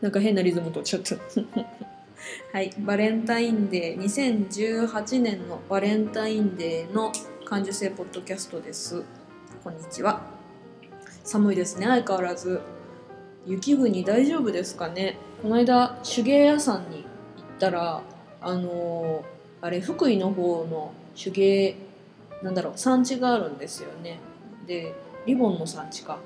なんか変なリズムとちょっと。はい。バレンタインデー。2018年のバレンタインデーの感受性ポッドキャストです。こんにちは。寒いですね。相変わらず。雪国大丈夫ですかね。この間手芸屋さんに行ったらあのー、あれ福井の方の手芸なんだろう産地があるんですよね。でリボンの産地か。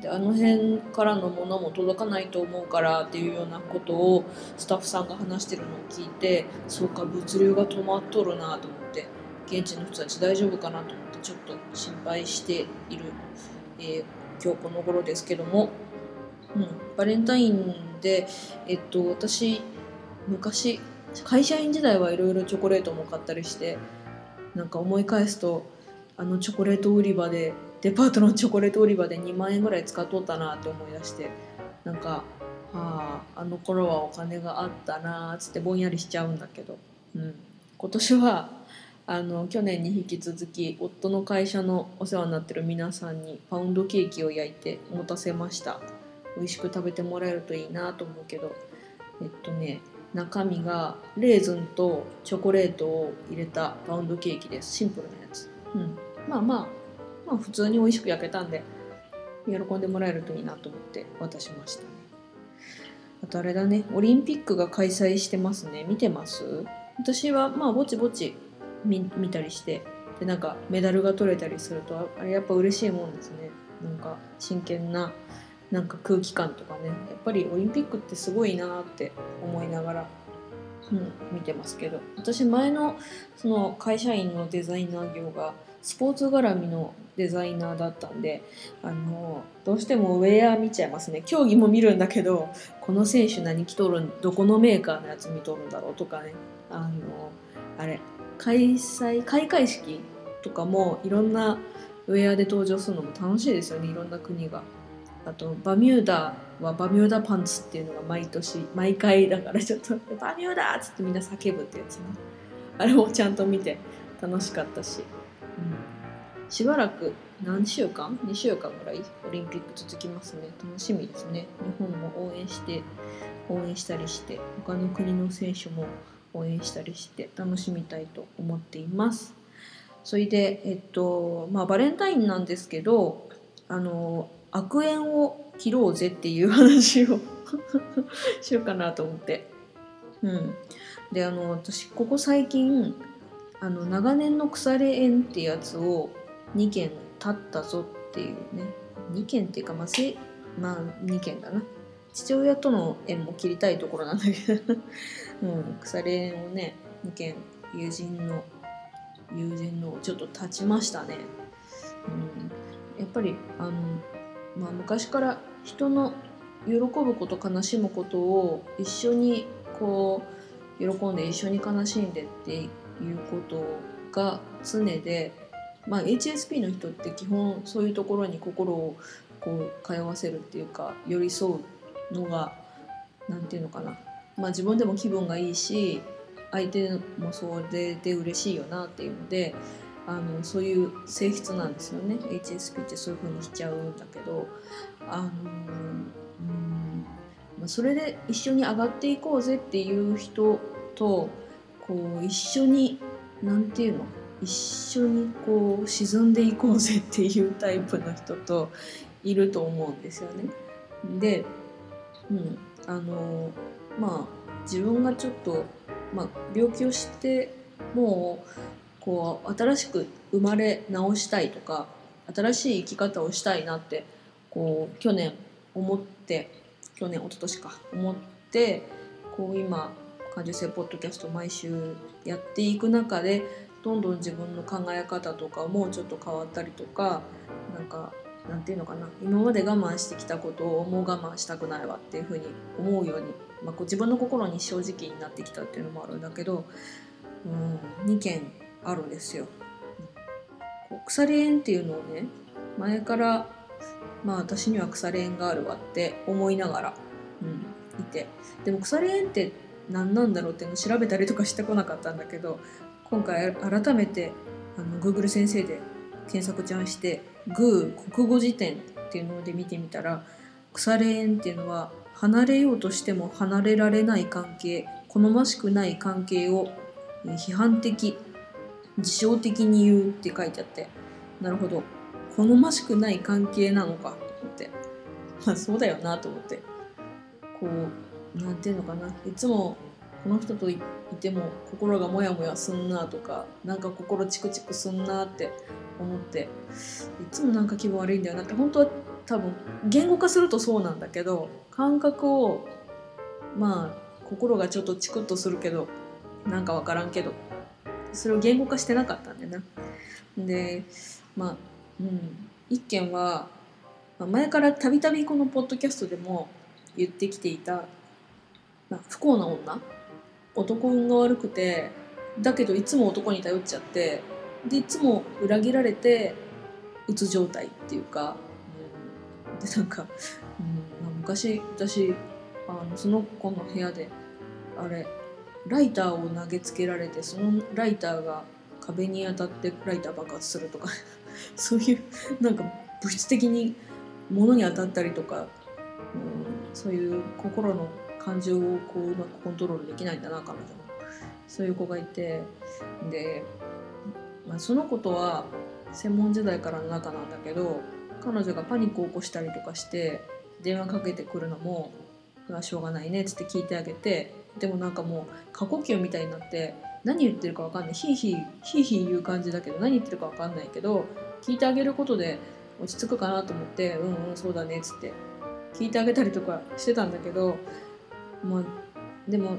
であの辺からのものも届かないと思うからっていうようなことをスタッフさんが話してるのを聞いてそうか物流が止まっとるなと思って現地の人たち大丈夫かなと思ってちょっと心配している、えー、今日この頃ですけども、うん、バレンタインで、えっと、私昔会社員時代はいろいろチョコレートも買ったりしてなんか思い返すとあのチョコレート売り場でデパートのチョコレート売り場で2万円ぐらい使っとったなって思い出してなんか、はあ、あの頃はお金があったなっつってぼんやりしちゃうんだけど、うん、今年はあの去年に引き続き夫の会社のお世話になってる皆さんにパウンドケーキを焼いて持たせました。美味しく食べてもらえるといいなと思うけど。えっとね中身がレーズンとチョコレートを入れたパウンドケーキです。シンプルなやつ、うん、まあまあまあ普通に美味しく焼けたんで喜んでもらえるといいなと思って渡しましたね。あとあれだねオリンピックが開催してますね。見てます？私はまあぼちぼち見たりしてでなんかメダルが取れたりするとあれやっぱ嬉しいもんですね。なんか真剣ななんか空気感とかね。やっぱりオリンピックってすごいなって思いながら、うん、見てますけど。私前のその会社員のデザイナー業がスポーツ絡みのデザイナーだったんであのどうしてもウェア見ちゃいますね。競技も見るんだけどこの選手何着とるんどこのメーカーのやつ見とるんだろうとかね。あのあれ開催開会式とかもいろんなウェアで登場するのも楽しいですよね。いろんな国が。あとバミューダはバミューダパンツっていうのが毎年毎回だからちょっとバミューダっつってみんな叫ぶってやつね。あれもちゃんと見て楽しかったし、しばらく何週間 ?2 週間ぐらいオリンピック続きますね楽しみですね日本も応援して応援したりして他の国の選手も応援したりして楽しみたいと思っています。それで、えっとまあ、バレンタインなんですけどあの悪縁を切ろうぜっていう話を しようかなと思って。うん、であの私ここ最近あの長年の腐れ縁ってやつを2件立ったぞっていうね。2件っていうかまあせまあ2件だな。父親との縁も切りたいところなんだけど。うん、腐れ縁をね2件友人の友人のちょっと立ちましたね、うん、やっぱりあの、まあ、昔から人の喜ぶこと悲しむことを一緒にこう喜んで一緒に悲しんでっていうことが常で、まあ、HSP の人って基本そういうところに心をこう通わせるっていうか寄り添うのが何て言うのかな。まあ、自分でも気分がいいし相手もそれで嬉しいよなっていうのであのそういう性質なんですよね。HSP ってそういう風にしちゃうんだけどあのうん、それで一緒に上がっていこうぜっていう人とこう一緒に何て言うの？一緒にこう沈んでいこうぜっていうタイプの人といると思うんですよね。で、うん、あのまあ自分がちょっと、まあ、病気をしてもうこう新しく生まれ直したいとか新しい生き方をしたいなってこう去年思って去年一昨年か思ってこう今感受性ポッドキャスト毎週やっていく中でどんどん自分の考え方とかもちょっと変わったりとかなんかなんていうのかな今まで我慢してきたことをもう我慢したくないわっていうふうに思うように、まあ、こう自分の心に正直になってきたっていうのもあるんだけど、うん、2件あるんですよ。こう腐れ縁っていうのをね前からまあ私には腐れ縁があるわって思いながら、うん、いてでも腐れ縁って何なんだろうっていうのを調べたりとかしてこなかったんだけど今回改めてあの Google 先生で検索ちゃんして「グー国語辞典」っていうので見てみたら腐れ縁っていうのは離れようとしても離れられない関係好ましくない関係を批判的自傷的に言うって書いてあってなるほど。好ましくない関係なのかと思って。まあそうだよなと思って。こうなんていうのかな。いつもこの人といても心がモヤモヤすんなとかなんか心チクチクすんなって思っていつもなんか気分悪いんだよなって本当は多分言語化するとそうなんだけど感覚をまあ心がちょっとチクッとするけどなんか分からんけどそれを言語化してなかったんだよな。でまあうん一件は前からたびたびこのポッドキャストでも言ってきていた、まあ、不幸な女男運が悪くてだけどいつも男に頼っちゃってでいつも裏切られてうつ状態っていうか、うん、でなんか、うんま、昔私あのその子の部屋であれライターを投げつけられてそのライターが壁に当たってライター爆発するとか そういうなんか物質的に物に当たったりとか、うん、そういう心の感情をこううまくコントロールできないんだな彼女そういう子がいて。で、まあ、その子とは専門時代からの仲なんだけど彼女がパニックを起こしたりとかして電話かけてくるのも「しょうがないね」っつって聞いてあげてでもなんかもう過呼吸みたいになって何言ってるか分かんない。ヒーヒーヒーヒー言う感じだけど何言ってるか分かんないけど聞いてあげることで落ち着くかなと思って「うんうんそうだね」っつって聞いてあげたりとかしてたんだけどまあでも、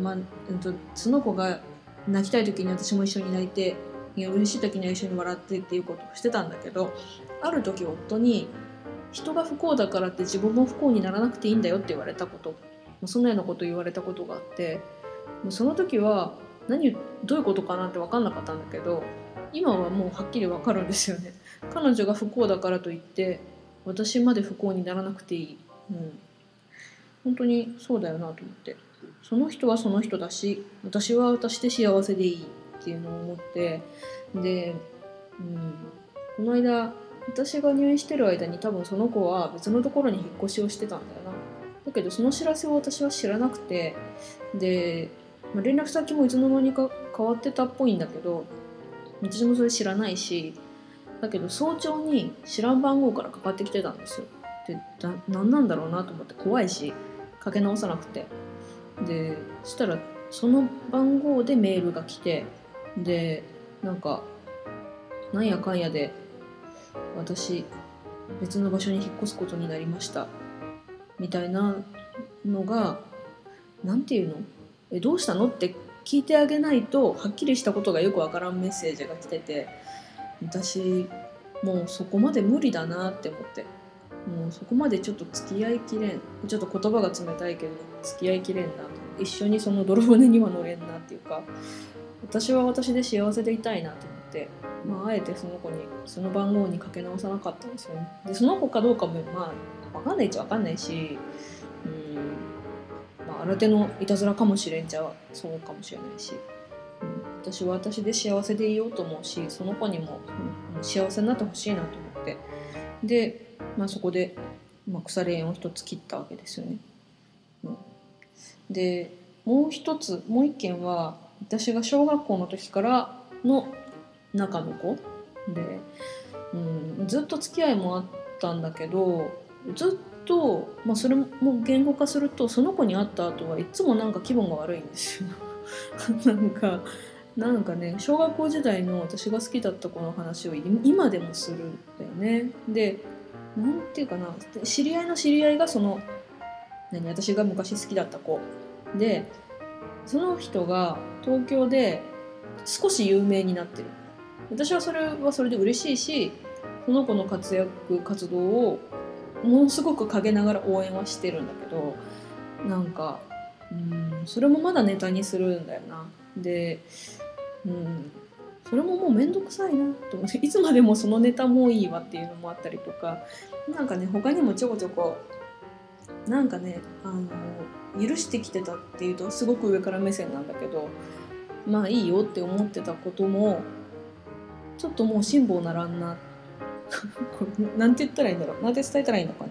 まあうんと、その子が泣きたい時に私も一緒に泣いていや嬉しい時には一緒に笑ってっていうことをしてたんだけどある時夫に「人が不幸だからって自分も不幸にならなくていいんだよ」って言われたことそんなようなこと言われたことがあってその時は何どういうことかなって分かんなかったんだけど今はもうはっきり分かるんですよね。彼女が不幸だからといって私まで不幸にならなくていい、うん、本当にそうだよなと思って。その人はその人だし私は私で幸せでいいっていうのを思って。で、うん、この間私が入院してる間に多分その子は別のところに引っ越しをしてたんだよな。だけどその知らせを私は知らなくて。で、まあ、連絡先もいつの間にか変わってたっぽいんだけど私もそれ知らないしだけど早朝に知らん番号からかかってきてたんですよ。で何なんだろうなと思って怖いし。かけ直さなくて。でそしたらその番号でメールが来てでなんかなんやかんやで私別の場所に引っ越すことになりました。みたいなのが何て言うの？えどうしたの？って聞いてあげないとはっきりしたことがよくわからんメッセージが来てて私もうそこまで無理だなって思って。もうそこまでちょっと付き合いきれんちょっと言葉が冷たいけど付き合いきれんなと。一緒にその泥船には乗れんなっていうか私は私で幸せでいたいなと思って、まあ、あえてその子にその番号にかけ直さなかったんですよねでその子かどうかもまあ分かんないっちゃ分かんないしうんまあ新手のいたずらかもしれんちゃそうかもしれないし、うん、私は私で幸せでいようと思うしその子にも、うん、幸せになってほしいなと思って。で、まあ、そこで、まあ、腐れ縁を一つ切ったわけですよね。うん、でもう一つもう一件は私が小学校の時からの仲の子で、うん、ずっと付き合いもあったんだけどずっと、まあ、それも言語化するとその子に会った後はいつもなんか気分が悪いんですよ。なんかなんかね小学校時代の私が好きだった子の話を今でもするんだよね。でなんていうかな知り合いの知り合いがその何私が昔好きだった子でその人が東京で少し有名になってる私はそれはそれで嬉しいしその子の活躍活動をものすごく陰ながら応援はしてるんだけどなんかうんそれもまだネタにするんだよな。で、うん、それももうめんどくさいなと思っていつまでもそのネタもういいわっていうのもあったりとかなんかね他にもちょこちょこなんかねあの許してきてたっていうとすごく上から目線なんだけどまあいいよって思ってたこともちょっともう辛抱ならんな。これなんて言ったらいいんだろう。なんて伝えたらいいのか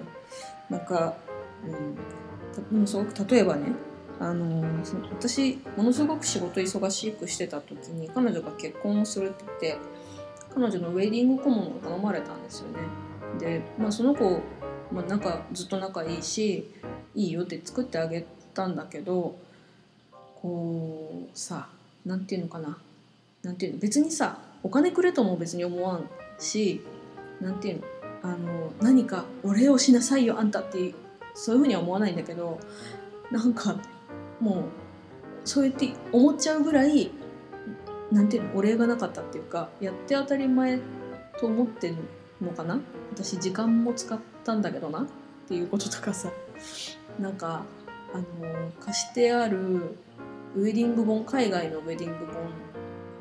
な。なんか、うん、でもすごく例えばねあの私ものすごく仕事忙しくしてた時に彼女が結婚をするって言って彼女のウェディング顧問を頼まれたんですよね。で、まあ、その子、まあ、仲ずっと仲いいしいいよって作ってあげたんだけどこうさ何て言うのかな。なんていうの別にさお金くれとも別に思わんし何て言うのあの何かお礼をしなさいよあんたってそういうふうには思わないんだけどなんかもうそうやって思っちゃうぐらいなんていうのお礼がなかったっていうかやって当たり前と思ってるのかな？私時間も使ったんだけどな？っていうこととかさ。なんかあの貸してあるウェディング本海外のウェディング本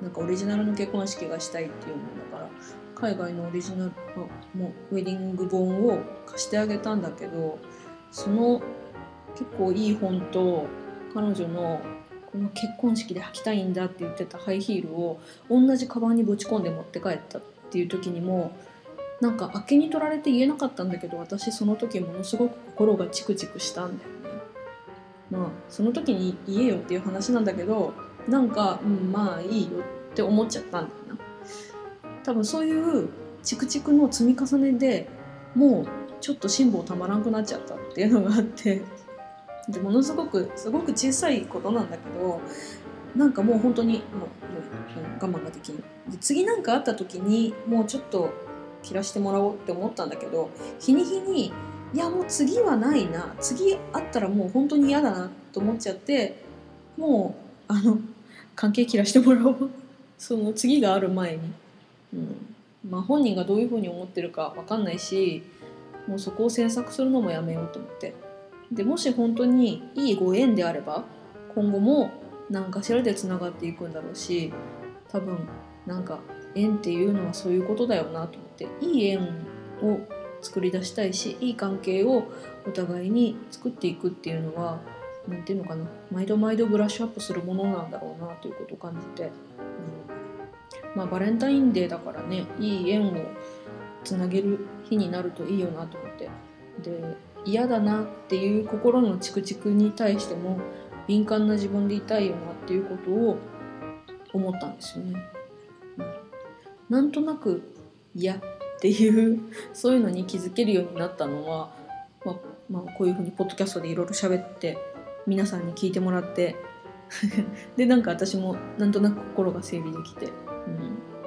なんかオリジナルの結婚式がしたいっていうものだから海外のオリジナルのウェディング本を貸してあげたんだけどその結構いい本と彼女のこの結婚式で履きたいんだって言ってたハイヒールを同じカバンにぶち込んで持って帰ったっていう時にもなんかあけに取られて言えなかったんだけど私その時ものすごく心がチクチクしたんだよね。まあその時に言えよっていう話なんだけどなんか、うん、まあいいよって思っちゃったんだよな。多分そういうチクチクの積み重ねでもうちょっと辛抱たまらんくなっちゃったっていうのがあってでものすごくすごく小さいことなんだけどなんかもう本当にもうもう我慢ができん。で次なんかあった時にもうちょっと切らしてもらおうって思ったんだけど日に日にいやもう次はないな。次あったらもう本当に嫌だなと思っちゃってもうあの関係切らしてもらおう。その次がある前に、うん。まあ、本人がどういうふうに思ってるか分かんないしもうそこを詮索するのもやめようと思って。でもし本当にいいご縁であれば今後も何かしらでつながっていくんだろうし多分なんか縁っていうのはそういうことだよなと思っていい縁を作り出したいしいい関係をお互いに作っていくっていうのは何て言うのかな毎度毎度ブラッシュアップするものなんだろうなということを感じて、うん、まあバレンタインデーだからねいい縁をつなげる日になるといいよなと思って。で嫌だなっていう心のチクチクに対しても敏感な自分でいたいよなっていうことを思ったんですよね。うん、なんとなく嫌っていう そういうのに気づけるようになったのは、まあ、まあ、こういうふうにポッドキャストでいろいろ喋って皆さんに聞いてもらって でなんか私もなんとなく心が整理できて、うん、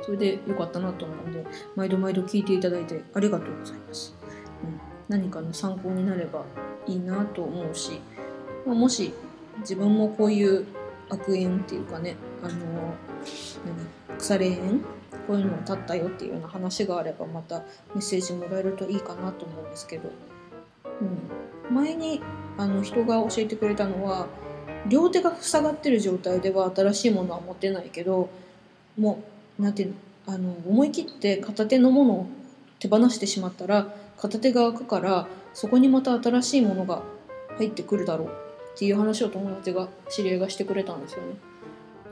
それでよかったなと思うので毎度毎度聞いていただいてありがとうございます。何かの参考になればいいなと思うし、まあ、もし自分もこういう悪縁っていうかねあの何腐れ縁こういうのを立ったよっていうような話があればまたメッセージもらえるといいかなと思うんですけど、うん、前にあの人が教えてくれたのは両手が塞がってる状態では新しいものは持てないけどもう何ていうのあの思い切って片手のものを手放してしまったら片手が開くからそこにまた新しいものが入ってくるだろうっていう話を友達が知り合いがしてくれたんですよね。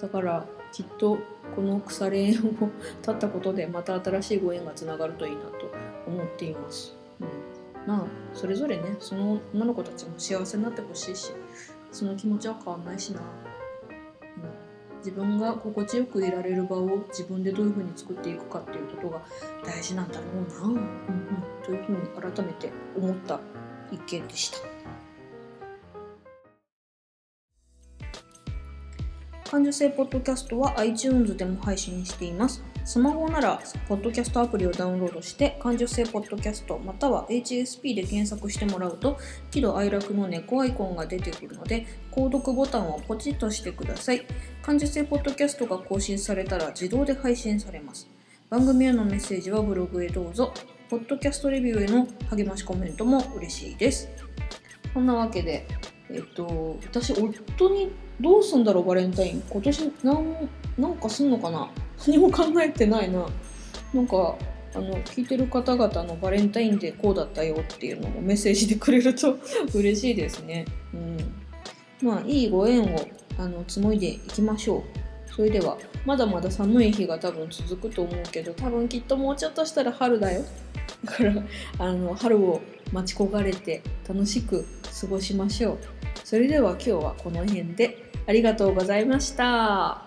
だからきっとこの腐れ縁を立ったことでまた新しいご縁がつながるといいなと思っています、うん、まあそれぞれねその女の子たちも幸せになってほしいしその気持ちは変わんないしな。自分が心地よくいられる場を自分でどういうふうに作っていくかっていうことが大事なんだろうな、うんうん、というふうに改めて思った一件でした。感受性ポッドキャストは iTunes でも配信しています。スマホなら、ポッドキャストアプリをダウンロードして、感受性ポッドキャスト、または HSP で検索してもらうと、喜怒哀楽の猫アイコンが出てくるので、購読ボタンをポチッとしてください。感受性ポッドキャストが更新されたら自動で配信されます。番組へのメッセージはブログへどうぞポッドキャストレビューへの励ましコメントも嬉しいです。そんなわけでえっと私夫にどうすんだろうバレンタイン。今年なんなんかすんのかな？何も考えてないな。なんかあの聞いてる方々のバレンタインデーこうだったよっていうのもメッセージでくれると 嬉しいですね。うん、まあいいご縁をあの紡いでいきましょう。それではまだまだ寒い日が多分続くと思うけど多分きっともうちょっとしたら春だよ。だからあの春を待ち焦がれて楽しく過ごしましょう。それでは今日はこの辺でありがとうございました。